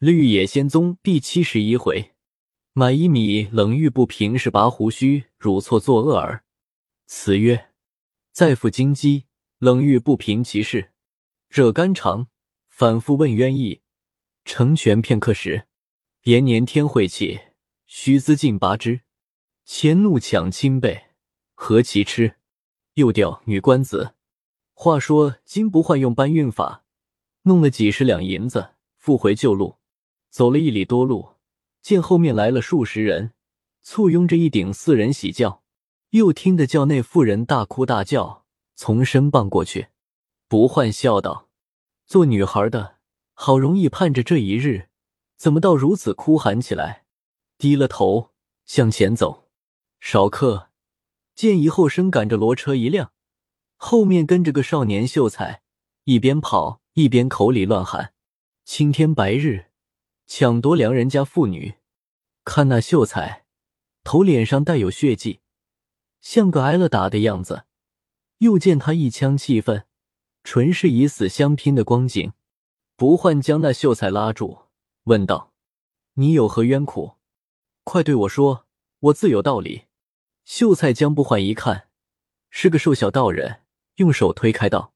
绿野仙踪第七十一回，买一米冷玉不平是拔胡须，汝错作恶儿。词曰：再复金鸡，冷玉不平其事，惹肝肠，反复问冤意。成全片刻时，延年天晦气，须资尽拔之。前怒抢亲辈，何其痴！又调女官子。话说金不换用搬运法，弄了几十两银子，复回旧路。走了一里多路，见后面来了数十人，簇拥着一顶四人喜轿，又听得轿内妇人大哭大叫，从身傍过去。不换笑道：“做女孩的好容易盼着这一日，怎么到如此哭喊起来？”低了头向前走，少客见一后生赶着骡车一辆，后面跟着个少年秀才，一边跑一边口里乱喊：“青天白日。”抢夺良人家妇女，看那秀才头脸上带有血迹，像个挨了打的样子。又见他一腔气愤，纯是以死相拼的光景。不换将那秀才拉住，问道：“你有何冤苦？快对我说，我自有道理。”秀才将不换一看，是个瘦小道人，用手推开道：“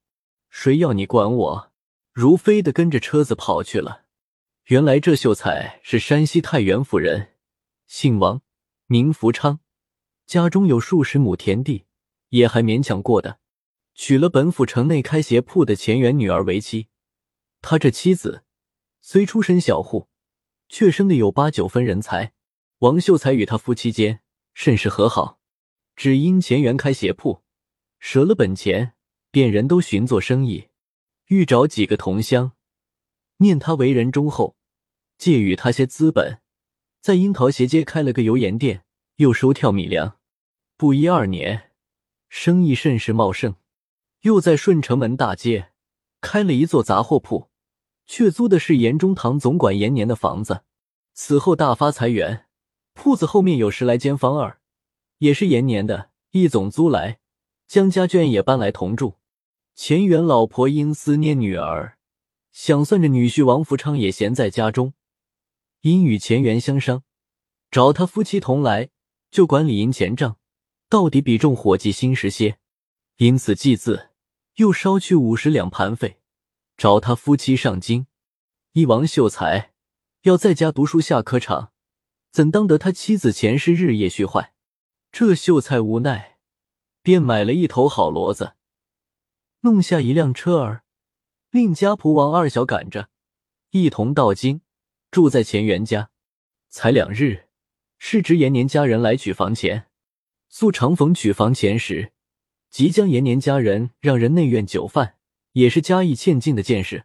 谁要你管我？”如飞的跟着车子跑去了。原来这秀才是山西太原府人，姓王，名福昌，家中有数十亩田地，也还勉强过的。娶了本府城内开鞋铺的钱元女儿为妻。他这妻子虽出身小户，却生的有八九分人才。王秀才与他夫妻间甚是和好，只因钱元开鞋铺，折了本钱，便人都寻做生意，欲找几个同乡。念他为人忠厚，借与他些资本，在樱桃斜街开了个油盐店，又收跳米粮。不一二年，生意甚是茂盛。又在顺城门大街开了一座杂货铺，却租的是严中堂总管延年的房子。此后大发财源，铺子后面有十来间房儿，也是延年的，一总租来，将家眷也搬来同住。钱元老婆因思念女儿。想算着女婿王福昌也闲在家中，因与钱元相商，找他夫妻同来，就管理银钱账，到底比重伙计心实些。因此祭祀，又捎去五十两盘费，找他夫妻上京。一王秀才要在家读书下科场，怎当得他妻子前世日夜虚坏？这秀才无奈，便买了一头好骡子，弄下一辆车儿。令家仆王二小赶着，一同到京，住在钱元家。才两日，是值延年家人来取房钱。素常逢取房钱时，即将延年家人让人内院酒饭，也是家义欠尽的见识。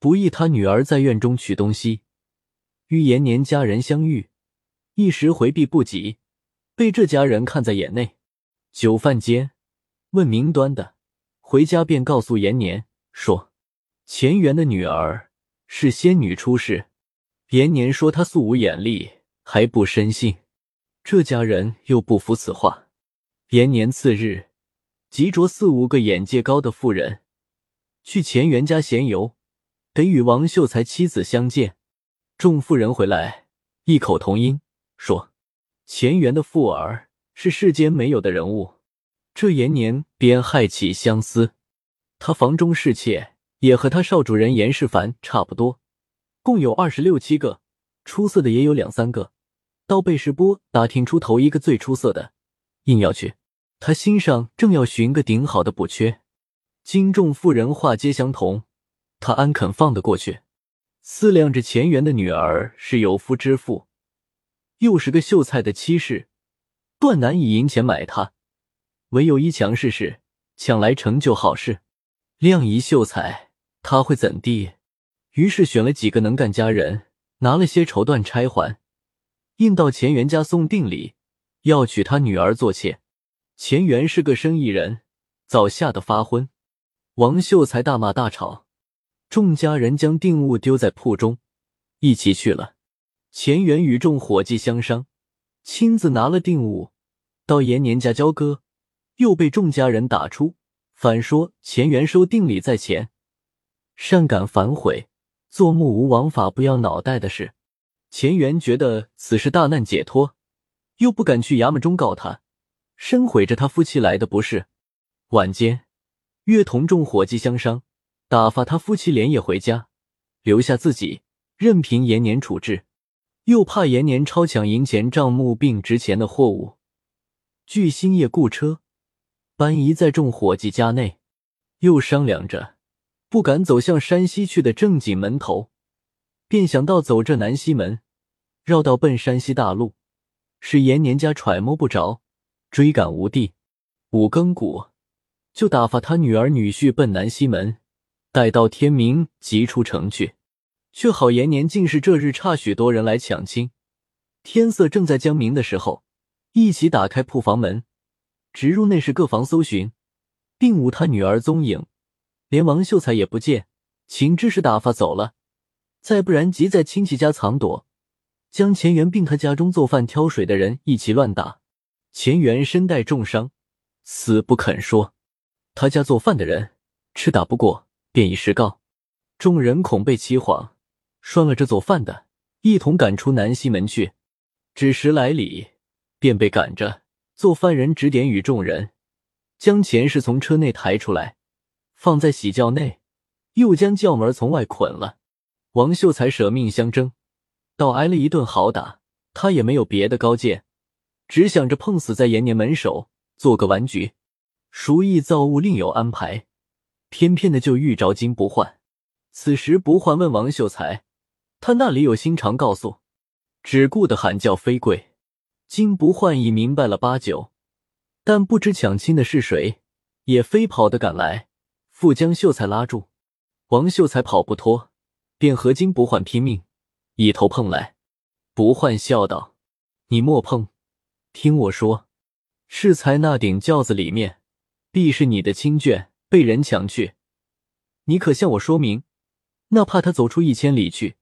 不意他女儿在院中取东西，与延年家人相遇，一时回避不及，被这家人看在眼内。酒饭间，问明端的，回家便告诉延年说。钱元的女儿是仙女出世，延年说她素无眼力，还不深信。这家人又不服此话。延年次日，即着四五个眼界高的妇人，去钱元家闲游，得与王秀才妻子相见。众妇人回来，异口同音说：“钱元的妇儿是世间没有的人物。”这延年便害起相思，他房中侍妾。也和他少主人严世蕃差不多，共有二十六七个，出色的也有两三个。到贝世波打听出头一个最出色的，硬要去。他心上正要寻个顶好的补缺。金众妇人话皆相同，他安肯放得过去？思量着钱元的女儿是有夫之妇，又是个秀才的妻室，断难以银钱买她。唯有一强势事，抢来成就好事。亮一秀才。他会怎地？于是选了几个能干家人，拿了些绸缎钗环，应到钱元家送定礼，要娶他女儿做妾。钱元是个生意人，早吓得发昏。王秀才大骂大吵，众家人将定物丢在铺中，一起去了。钱元与众伙计相商，亲自拿了定物到延年家交割，又被众家人打出，反说钱元收定礼在前。善感反悔，做目无王法不要脑袋的事。钱元觉得此事大难解脱，又不敢去衙门中告他，深悔着他夫妻来的不是。晚间，岳同众伙计相商，打发他夫妻连夜回家，留下自己任凭延年处置。又怕延年超抢银钱账目并值钱的货物，据星夜雇车搬移在众伙计家内。又商量着，不敢走向山西去的正经门头，便想到走这南西门，绕道奔山西大路，使延年家揣摸不着，追赶无地。五更鼓，就打发他女儿女婿奔南西门，待到天明即出城去。却好延年竟是这日差许多人来抢亲，天色正在将明的时候，一起打开铺房门，直入内室各房搜寻。并无他女儿踪影，连王秀才也不见。秦之是打发走了，再不然即在亲戚家藏躲，将钱元并他家中做饭挑水的人一起乱打。钱元身带重伤，死不肯说。他家做饭的人吃打不过，便以实告。众人恐被欺谎，拴了这做饭的，一同赶出南西门去。只十来里，便被赶着。做饭人指点与众人。将钱氏从车内抬出来，放在喜轿内，又将轿门从外捆了。王秀才舍命相争，倒挨了一顿好打。他也没有别的高见，只想着碰死在延年门首，做个完局。熟意造物另有安排，偏偏的就遇着金不换。此时不换问王秀才，他那里有心肠告诉，只顾的喊叫飞贵。金不换已明白了八九。但不知抢亲的是谁，也飞跑的赶来，复将秀才拉住。王秀才跑不脱，便和金不换拼命，一头碰来。不换笑道：“你莫碰，听我说，适才那顶轿子里面，必是你的亲眷被人抢去。你可向我说明，那怕他走出一千里去，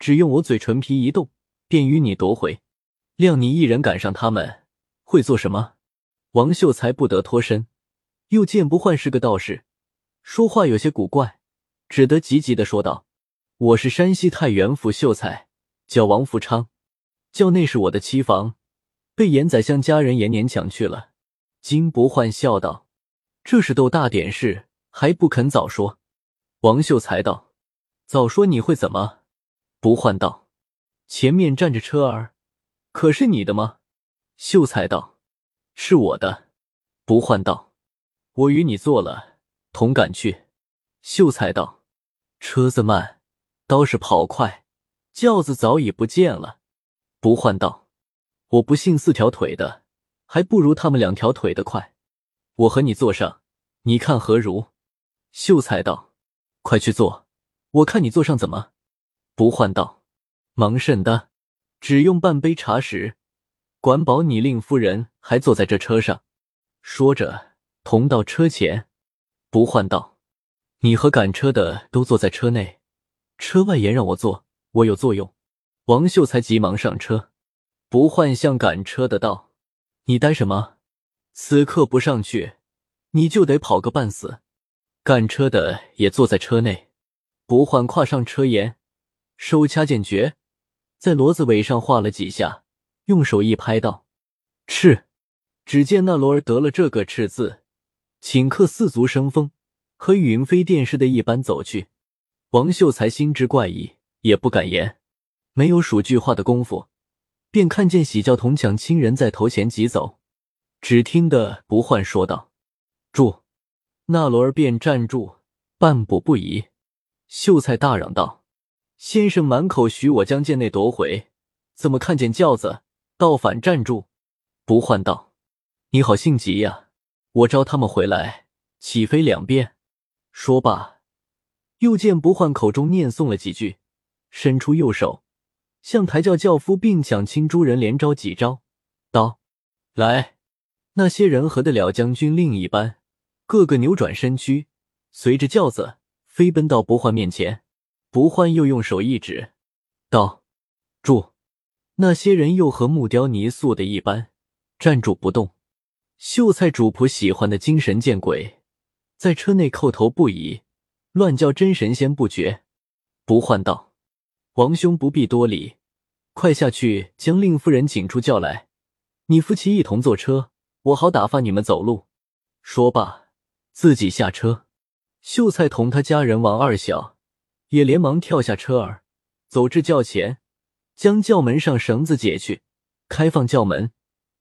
只用我嘴唇皮一动，便与你夺回。谅你一人赶上他们，会做什么？”王秀才不得脱身，又见不换是个道士，说话有些古怪，只得急急的说道：“我是山西太原府秀才，叫王福昌，叫那是我的妻房，被严宰相家人延年抢去了。”金不换笑道：“这是斗大点事，还不肯早说。”王秀才道：“早说你会怎么？”不换道：“前面站着车儿，可是你的吗？”秀才道。是我的，不换道。我与你做了，同赶去。秀才道：“车子慢，倒是跑快，轿子早已不见了。”不换道：“我不信四条腿的，还不如他们两条腿的快。我和你坐上，你看何如？”秀才道：“快去坐，我看你坐上怎么？”不换道：“忙甚的，只用半杯茶时。”管保你令夫人还坐在这车上，说着同到车前，不换道：“你和赶车的都坐在车内，车外言让我坐，我有作用。”王秀才急忙上车，不换向赶车的道：“你呆什么？此刻不上去，你就得跑个半死。”赶车的也坐在车内，不换跨上车沿，手掐剑诀，在骡子尾上画了几下。用手一拍道：“赤！”只见那罗儿得了这个“赤”字，顷刻四足生风，和云飞电似的一般走去。王秀才心知怪异，也不敢言，没有数句话的功夫，便看见喜轿同抢亲人在头前疾走。只听得不换说道：“住！”那罗儿便站住，半步不移。秀才大嚷道：“先生满口许我将剑内夺回，怎么看见轿子？”倒反站住，不换道：“你好性急呀！我招他们回来，起飞两遍？”说罢，又见不换口中念诵了几句，伸出右手，向抬轿轿夫并抢亲诸人连招几招，道：“来！”那些人和得了将军令一般，个个扭转身躯，随着轿子飞奔到不换面前。不换又用手一指，道：“住！”那些人又和木雕泥塑的一般，站住不动。秀才主仆喜欢的精神见鬼，在车内叩头不已，乱叫真神仙不绝。不换道：“王兄不必多礼，快下去将令夫人请出轿来，你夫妻一同坐车，我好打发你们走路。”说罢，自己下车。秀才同他家人王二小也连忙跳下车儿，走至轿前，将轿门上绳子解去，开放轿门，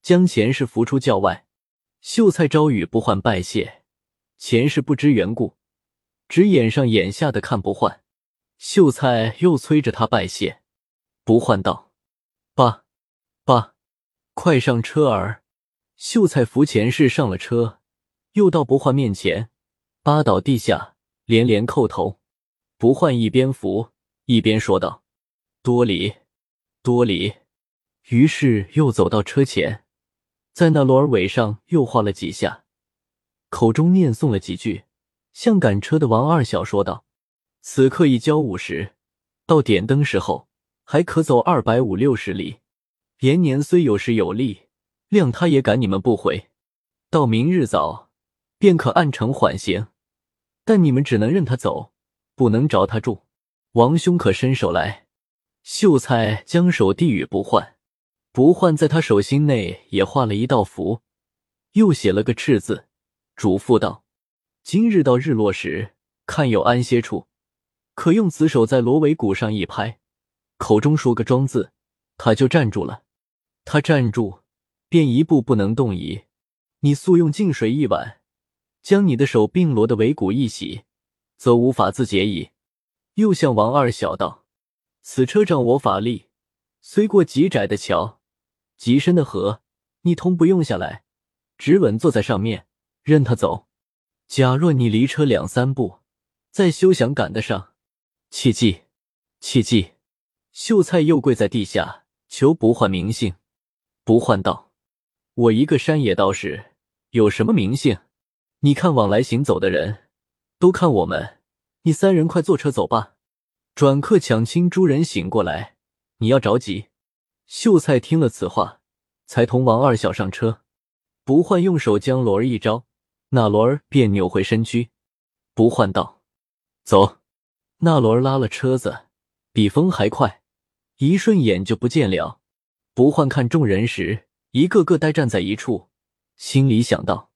将钱氏扶出轿外。秀才招雨不换拜谢，钱氏不知缘故，只眼上眼下的看不换。秀才又催着他拜谢，不换道：“爸，爸，快上车儿！”秀才扶钱氏上了车，又到不换面前。扒倒地下，连连叩头。不换一边扶一边说道：“多礼，多礼。”于是又走到车前，在那罗儿尾上又画了几下，口中念诵了几句，向赶车的王二小说道：“此刻已交五十，到点灯时候还可走二百五六十里。延年虽有时有力，谅他也赶你们不回。到明日早，便可按程缓行。”但你们只能任他走，不能着他住。王兄可伸手来。秀才将手递与不换，不换在他手心内也画了一道符，又写了个赤字，嘱咐道：“今日到日落时，看有安歇处，可用此手在螺尾骨上一拍，口中说个庄字，他就站住了。他站住，便一步不能动移。你速用净水一碗。”将你的手并罗的尾骨一洗，则无法自解矣。又向王二小道：“此车仗我法力，虽过极窄的桥，极深的河，你通不用下来，只稳坐在上面，任他走。假若你离车两三步，再休想赶得上。切记，切记。”秀才又跪在地下求不换名姓。不换道：“我一个山野道士，有什么名姓？”你看往来行走的人，都看我们。你三人快坐车走吧。转客抢亲诸人醒过来，你要着急。秀才听了此话，才同王二小上车。不换用手将罗儿一招，那罗儿便扭回身躯。不换道：“走。”那罗儿拉了车子，比风还快，一瞬眼就不见了。不换看众人时，一个个呆站在一处，心里想到。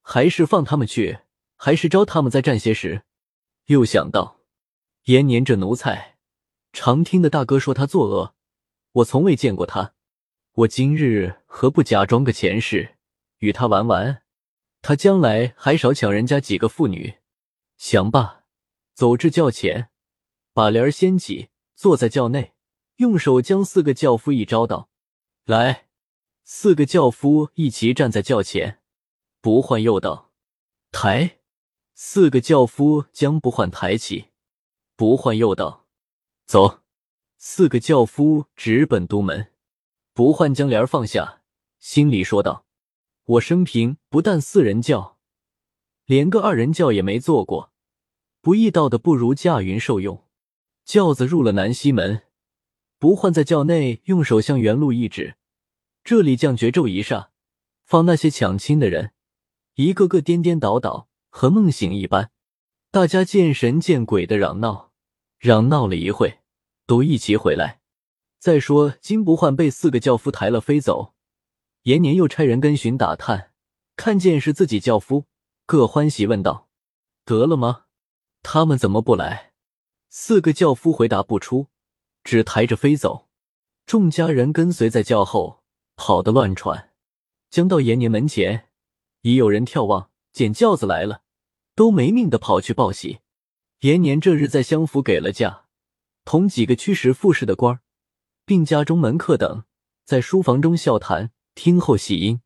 还是放他们去，还是招他们再站些时？又想到延年这奴才，常听的大哥说他作恶，我从未见过他。我今日何不假装个前世，与他玩玩？他将来还少抢人家几个妇女。想罢，走至轿前，把帘掀起，坐在轿内，用手将四个轿夫一招道：“来。”四个轿夫一齐站在轿前。不换又道：“抬。”四个轿夫将不换抬起。不换又道：“走。”四个轿夫直奔都门。不换将帘放下，心里说道：“我生平不但四人轿，连个二人轿也没坐过，不易到的不如驾云受用。”轿子入了南西门，不换在轿内用手向原路一指，这里降绝咒一霎，放那些抢亲的人。一个个颠颠倒倒，和梦醒一般。大家见神见鬼的嚷闹，嚷闹了一会，都一齐回来。再说金不换被四个轿夫抬了飞走，延年又差人跟寻打探，看见是自己轿夫，各欢喜问道：“得了吗？他们怎么不来？”四个轿夫回答不出，只抬着飞走。众家人跟随在轿后，跑得乱喘，将到延年门前。已有人眺望，见轿子来了，都没命的跑去报喜。延年这日在相府给了假，同几个驱使副使的官儿，并家中门客等，在书房中笑谈，听候喜音。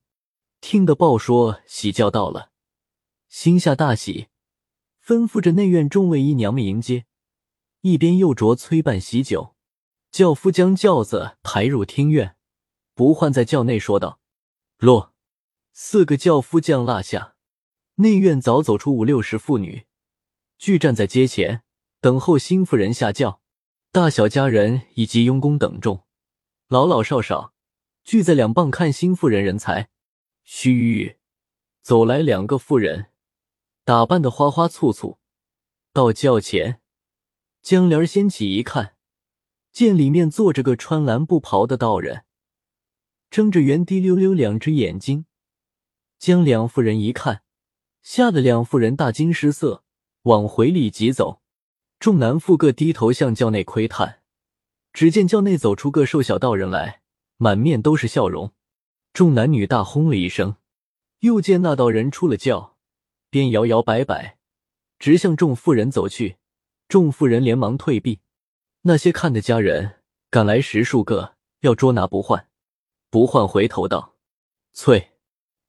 听得报说喜轿到了，心下大喜，吩咐着内院众位姨娘们迎接，一边又着催办喜酒。轿夫将轿子抬入厅院，不换在轿内说道：“落。”四个轿夫将落下，内院早走出五六十妇女，俱站在街前等候新妇人下轿。大小家人以及佣工等众，老老少少聚在两傍看新妇人人才。须臾，走来两个妇人，打扮的花花簇簇，到轿前，将帘掀起一看，见里面坐着个穿蓝布袍的道人，睁着圆滴溜溜两只眼睛。将两妇人一看，吓得两妇人大惊失色，往回里急走。众男妇各低头向轿内窥探，只见轿内走出个瘦小道人来，满面都是笑容。众男女大轰了一声，又见那道人出了轿，便摇摇摆摆，直向众妇人走去。众妇人连忙退避。那些看的家人赶来十数个，要捉拿不换。不换回头道：“翠。”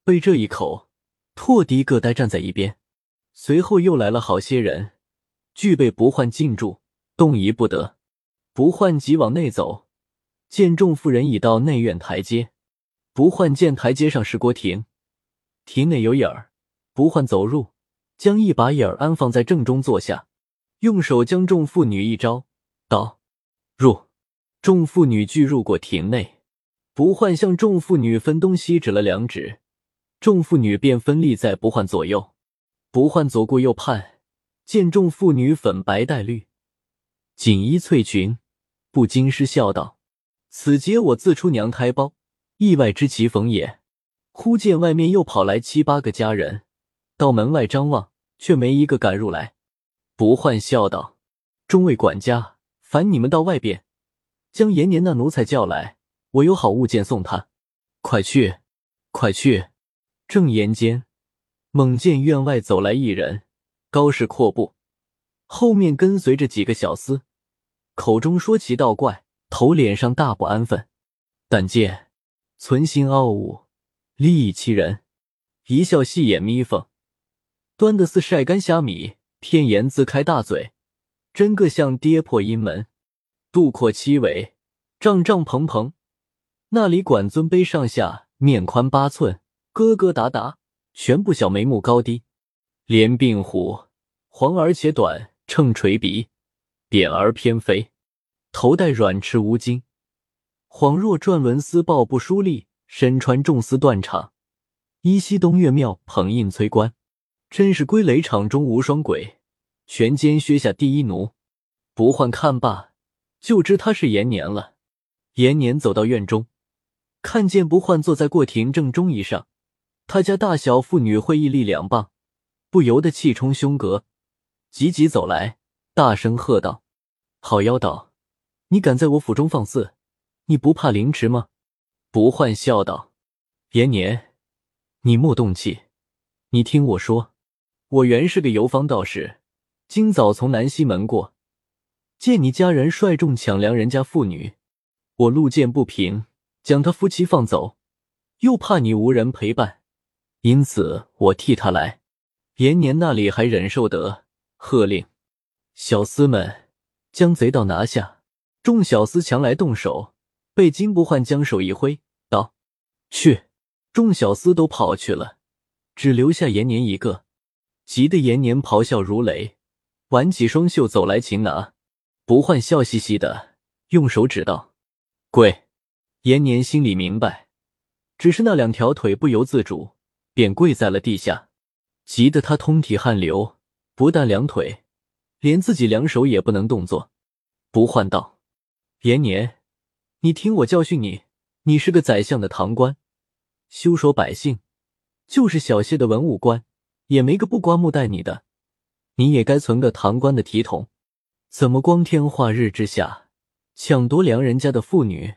被这一口，拓迪各呆站在一边。随后又来了好些人，俱备不换禁住，动移不得。不换即往内走，见众妇人已到内院台阶。不换见台阶上是郭婷，亭内有眼儿。不换走入，将一把眼儿安放在正中坐下，用手将众妇女一招，道：“入。”众妇女俱入过亭内。不换向众妇女分东西指了两指。众妇女便分立在不换左右，不换左顾右盼，见众妇女粉白带绿，锦衣翠裙，不禁失笑道：“此劫我自出娘胎胞，意外之奇逢也。”忽见外面又跑来七八个家人，到门外张望，却没一个敢入来。不换笑道：“众位管家，烦你们到外边，将延年那奴才叫来，我有好物件送他。快去，快去！”正言间，猛见院外走来一人，高势阔步，后面跟随着几个小厮，口中说奇道怪，头脸上大不安分。但见存心傲物，利益欺人，一笑细眼眯缝，端的似晒干虾米，片言自开大嘴，真个像跌破阴门，肚阔七围，胀胀蓬蓬，那里管尊卑上下，面宽八寸。疙疙瘩瘩，全不小眉目高低，连鬓虎，黄而且短，秤垂鼻，扁而偏飞，头戴软翅乌巾，恍若转轮丝抱不疏立，身穿重丝断氅，依稀东岳庙捧印催官，真是归雷场中无双鬼，拳间削下第一奴。不换看罢，就知他是延年了。延年走到院中，看见不换坐在过亭正中椅上。他家大小妇女会一力两棒，不由得气冲胸膈，急急走来，大声喝道：“好妖道，你敢在我府中放肆，你不怕凌迟吗？”不换笑道：“延年，你莫动气，你听我说，我原是个游方道士，今早从南西门过，见你家人率众抢粮人家妇女，我路见不平，将他夫妻放走，又怕你无人陪伴。”因此，我替他来。延年那里还忍受得？喝令，小厮们将贼盗拿下。众小厮强来动手，被金不换将手一挥，道：“去！”众小厮都跑去了，只留下延年一个。急得延年咆哮如雷，挽起双袖走来擒拿。不换笑嘻嘻的，用手指道：“跪！”延年心里明白，只是那两条腿不由自主。便跪在了地下，急得他通体汗流，不但两腿，连自己两手也不能动作。不换道：“延年，你听我教训你，你是个宰相的堂官，休说百姓，就是小些的文武官，也没个不刮目待你的。你也该存个堂官的体统，怎么光天化日之下抢夺良人家的妇女？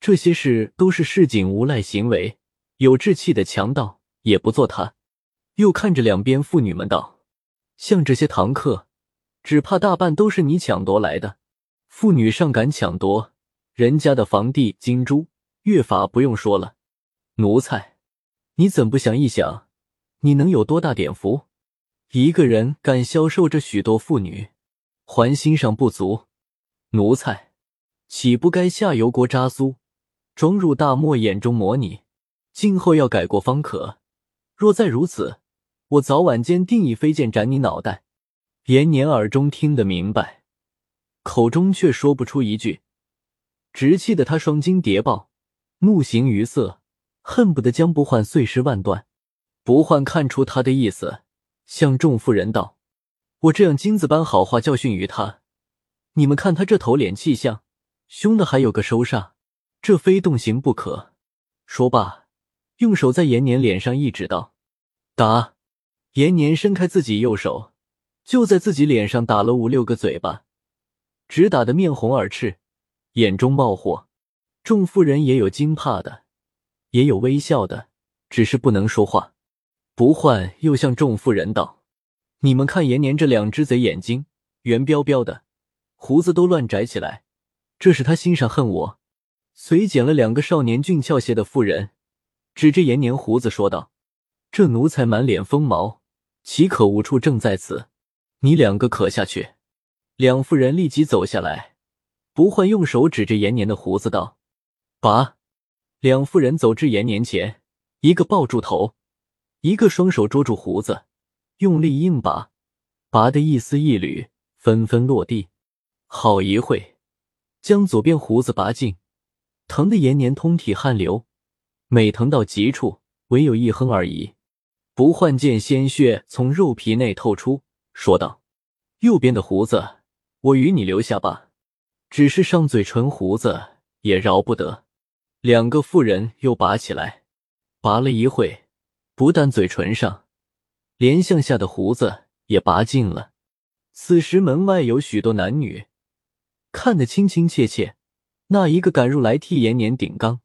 这些事都是市井无赖行为，有志气的强盗。”也不做他，又看着两边妇女们道：“像这些堂客，只怕大半都是你抢夺来的。妇女尚敢抢夺人家的房地金珠，越法不用说了。奴才，你怎不想一想，你能有多大点福？一个人敢销售这许多妇女，还心上不足。奴才，岂不该下油锅扎酥，装入大漠眼中磨你？今后要改过方可。”若再如此，我早晚间定以飞剑斩你脑袋。延年耳中听得明白，口中却说不出一句，直气得他双睛叠爆，目形于色，恨不得将不换碎尸万段。不换看出他的意思，向众妇人道：“我这样金子般好话教训于他，你们看他这头脸气相，凶的还有个收煞，这非动刑不可。”说罢，用手在延年脸上一指，道：“打！”延年伸开自己右手，就在自己脸上打了五六个嘴巴，直打得面红耳赤，眼中冒火。众妇人也有惊怕的，也有微笑的，只是不能说话。不换又向众妇人道：“你们看延年这两只贼眼睛，圆彪彪的，胡子都乱摘起来，这是他心上恨我。”随捡了两个少年俊俏些的妇人，指着延年胡子说道：“这奴才满脸疯毛。”岂可无处正在此，你两个可下去。两妇人立即走下来，不换用手指着延年的胡子道：“拔！”两妇人走至延年前，一个抱住头，一个双手捉住胡子，用力硬拔，拔得一丝一缕纷纷落地。好一会，将左边胡子拔尽，疼得延年通体汗流，每疼到极处，唯有一哼而已。不换见鲜血从肉皮内透出，说道：“右边的胡子，我与你留下吧。只是上嘴唇胡子也饶不得。”两个妇人又拔起来，拔了一会，不但嘴唇上，连向下的胡子也拔尽了。此时门外有许多男女，看得清清切切。那一个赶入来替延年顶缸，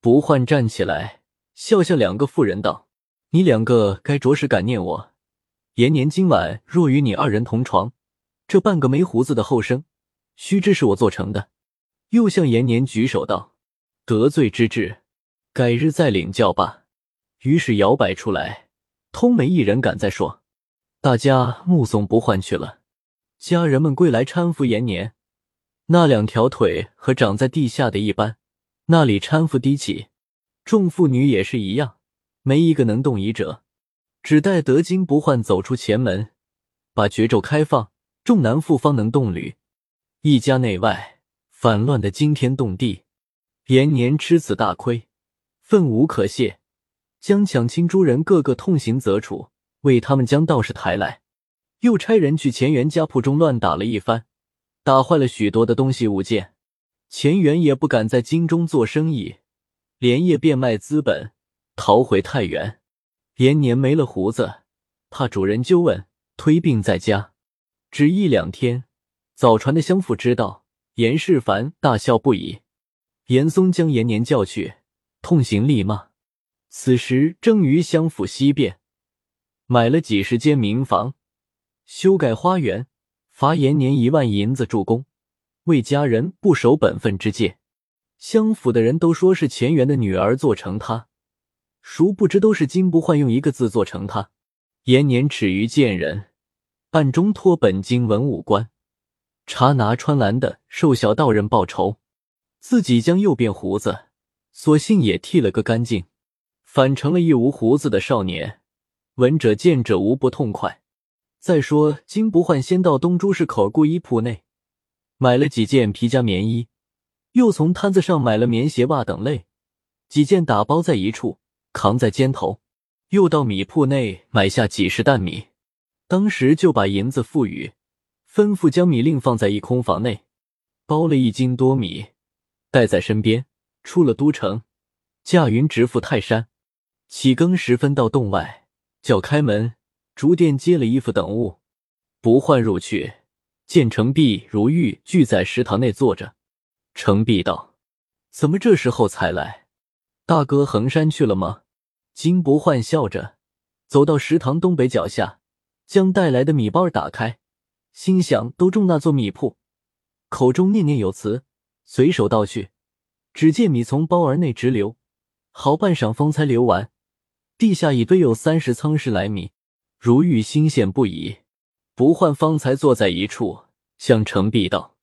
不换站起来，笑向两个妇人道。你两个该着实感念我。延年今晚若与你二人同床，这半个没胡子的后生，须知是我做成的。又向延年举手道：“得罪之至，改日再领教吧。”于是摇摆出来，通没一人敢再说。大家目送不换去了。家人们归来搀扶延年，那两条腿和长在地下的一般，那里搀扶低起。众妇女也是一样。没一个能动移者，只待德金不换走出前门，把绝咒开放，众男妇方能动旅。一家内外反乱的惊天动地，延年吃此大亏，愤无可泄，将抢亲诸人个个痛刑责处，为他们将道士抬来，又差人去钱元家铺中乱打了一番，打坏了许多的东西物件。钱元也不敢在京中做生意，连夜变卖资本。逃回太原，延年没了胡子，怕主人纠问，推病在家，只一两天。早传的相府知道，严世蕃大笑不已。严嵩将延年叫去，痛刑厉骂。此时正于相府西边，买了几十间民房，修改花园，罚延年一万银子助攻，为家人不守本分之戒。相府的人都说是前元的女儿做成他。殊不知，都是金不换用一个字做成他。延年耻于见人，暗中托本经文武官查拿穿蓝的瘦小道人报仇，自己将右边胡子索性也剃了个干净，反成了一无胡子的少年。闻者见者无不痛快。再说，金不换先到东珠市口顾衣铺内买了几件皮夹棉衣，又从摊子上买了棉鞋袜等类几件，打包在一处。扛在肩头，又到米铺内买下几十担米，当时就把银子付予，吩咐将米令放在一空房内，包了一斤多米，带在身边，出了都城，驾云直赴泰山。起更时分到洞外，叫开门，逐店接了衣服等物，不换入去，见程璧、如玉聚在食堂内坐着。程璧道：“怎么这时候才来？”大哥衡山去了吗？金不换笑着走到食堂东北角下，将带来的米包打开，心想都中那座米铺，口中念念有词，随手倒去，只见米从包儿内直流，好半晌方才流完。地下已堆有三十仓十来米，如玉心羡不已。不换方才坐在一处，向程璧道：“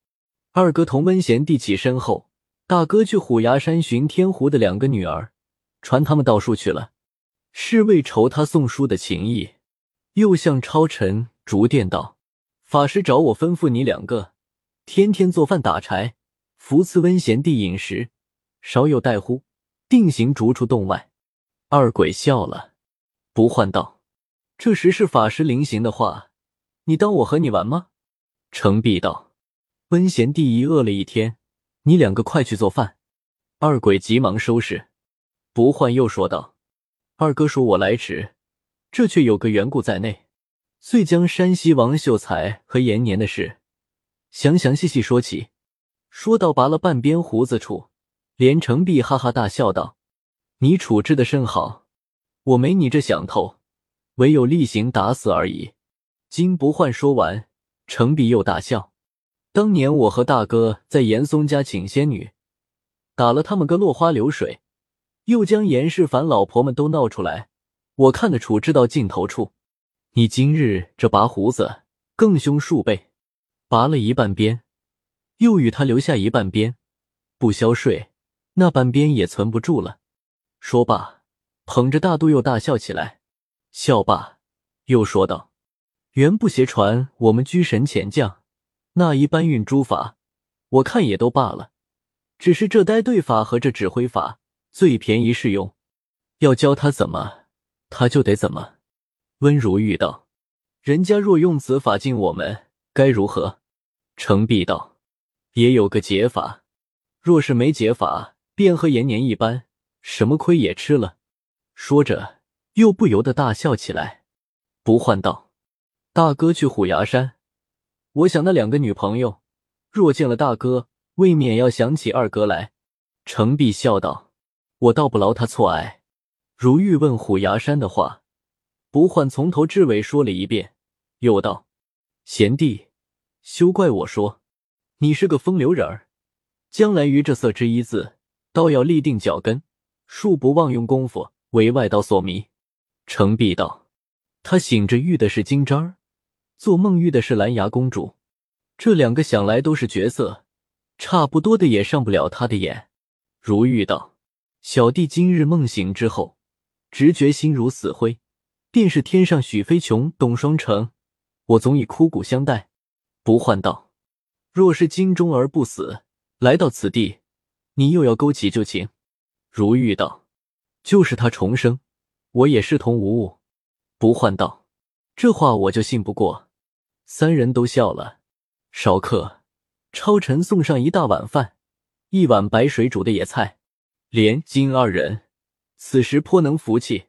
二哥同温贤弟起身后。”大哥去虎牙山寻天湖的两个女儿，传他们道术去了，是为酬他送书的情谊。又向超尘、逐殿道：“法师找我吩咐你两个，天天做饭打柴，扶持温贤弟饮食，少有怠忽，定行逐出洞外。”二鬼笑了，不换道：“这时是法师临行的话，你当我和你玩吗？”程璧道：“温贤弟已饿了一天，你两个快去做饭。二鬼急忙收拾。不换又说道：“二哥说我来迟，这却有个缘故在内。”遂将山西王秀才和延年的事详详细细说起。说到拔了半边胡子处，连城璧哈哈大笑道：“你处置的甚好，我没你这想头，唯有例行打死而已。”金不换说完，程璧又大笑。当年我和大哥在严嵩家请仙女，打了他们个落花流水，又将严世蕃老婆们都闹出来，我看得处置到尽头处。你今日这拔胡子更凶数倍，拔了一半边，又与他留下一半边，不消税，那半边也存不住了。说罢，捧着大肚又大笑起来。笑罢，又说道：“原不邪传我们居神遣将。”那一搬运诸法，我看也都罢了，只是这呆对法和这指挥法最便宜适用，要教他怎么，他就得怎么。温如玉道：“人家若用此法进我们，该如何？”程璧道：“也有个解法，若是没解法，便和延年一般，什么亏也吃了。”说着，又不由得大笑起来。不换道：“大哥去虎牙山。”我想那两个女朋友，若见了大哥，未免要想起二哥来。程璧笑道：“我倒不劳他错爱。”如玉问虎牙山的话，不换从头至尾说了一遍，又道：“贤弟，休怪我说，你是个风流人儿，将来于这色之一字，倒要立定脚跟，恕不忘用功夫为外道所迷。”程璧道：“他醒着遇的是金吒儿。”做梦遇的是蓝牙公主，这两个想来都是角色，差不多的也上不了他的眼。如玉道：“小弟今日梦醒之后，直觉心如死灰，便是天上许飞琼、董双成，我总以枯骨相待。”不换道：“若是金钟而不死，来到此地，你又要勾起旧情。”如玉道：“就是他重生，我也视同无物。”不换道：“这话我就信不过。”三人都笑了。少客，超尘送上一大碗饭，一碗白水煮的野菜。连金二人此时颇能服气，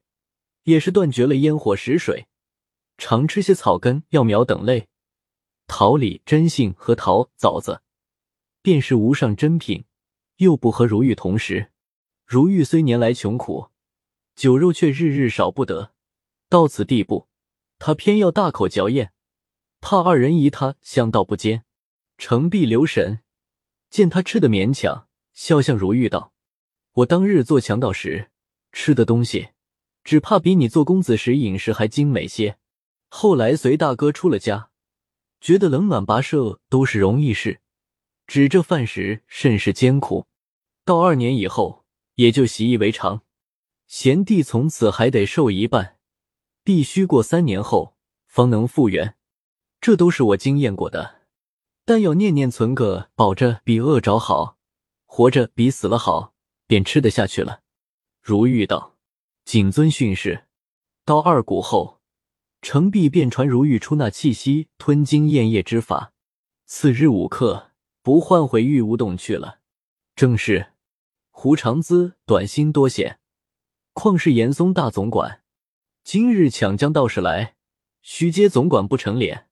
也是断绝了烟火食水，常吃些草根、药苗等类。桃李、真杏和桃枣子，便是无上珍品。又不和如玉同食，如玉虽年来穷苦，酒肉却日日少不得。到此地步，他偏要大口嚼咽。怕二人疑他相道不坚，程璧留神，见他吃的勉强，笑向如玉道：“我当日做强盗时吃的东西，只怕比你做公子时饮食还精美些。后来随大哥出了家，觉得冷暖跋涉都是容易事，只这饭食甚是艰苦。到二年以后，也就习以为常。贤弟从此还得受一半，必须过三年后方能复原。”这都是我经验过的，但要念念存个保着比饿着好，活着比死了好，便吃得下去了。如玉道：“谨遵训示。”到二鼓后，程璧便传如玉出那气息吞金咽液之法。次日午刻，不换回玉无洞去了。正是胡长资短心多险，况是严嵩大总管。今日抢将道士来，须接总管不成脸。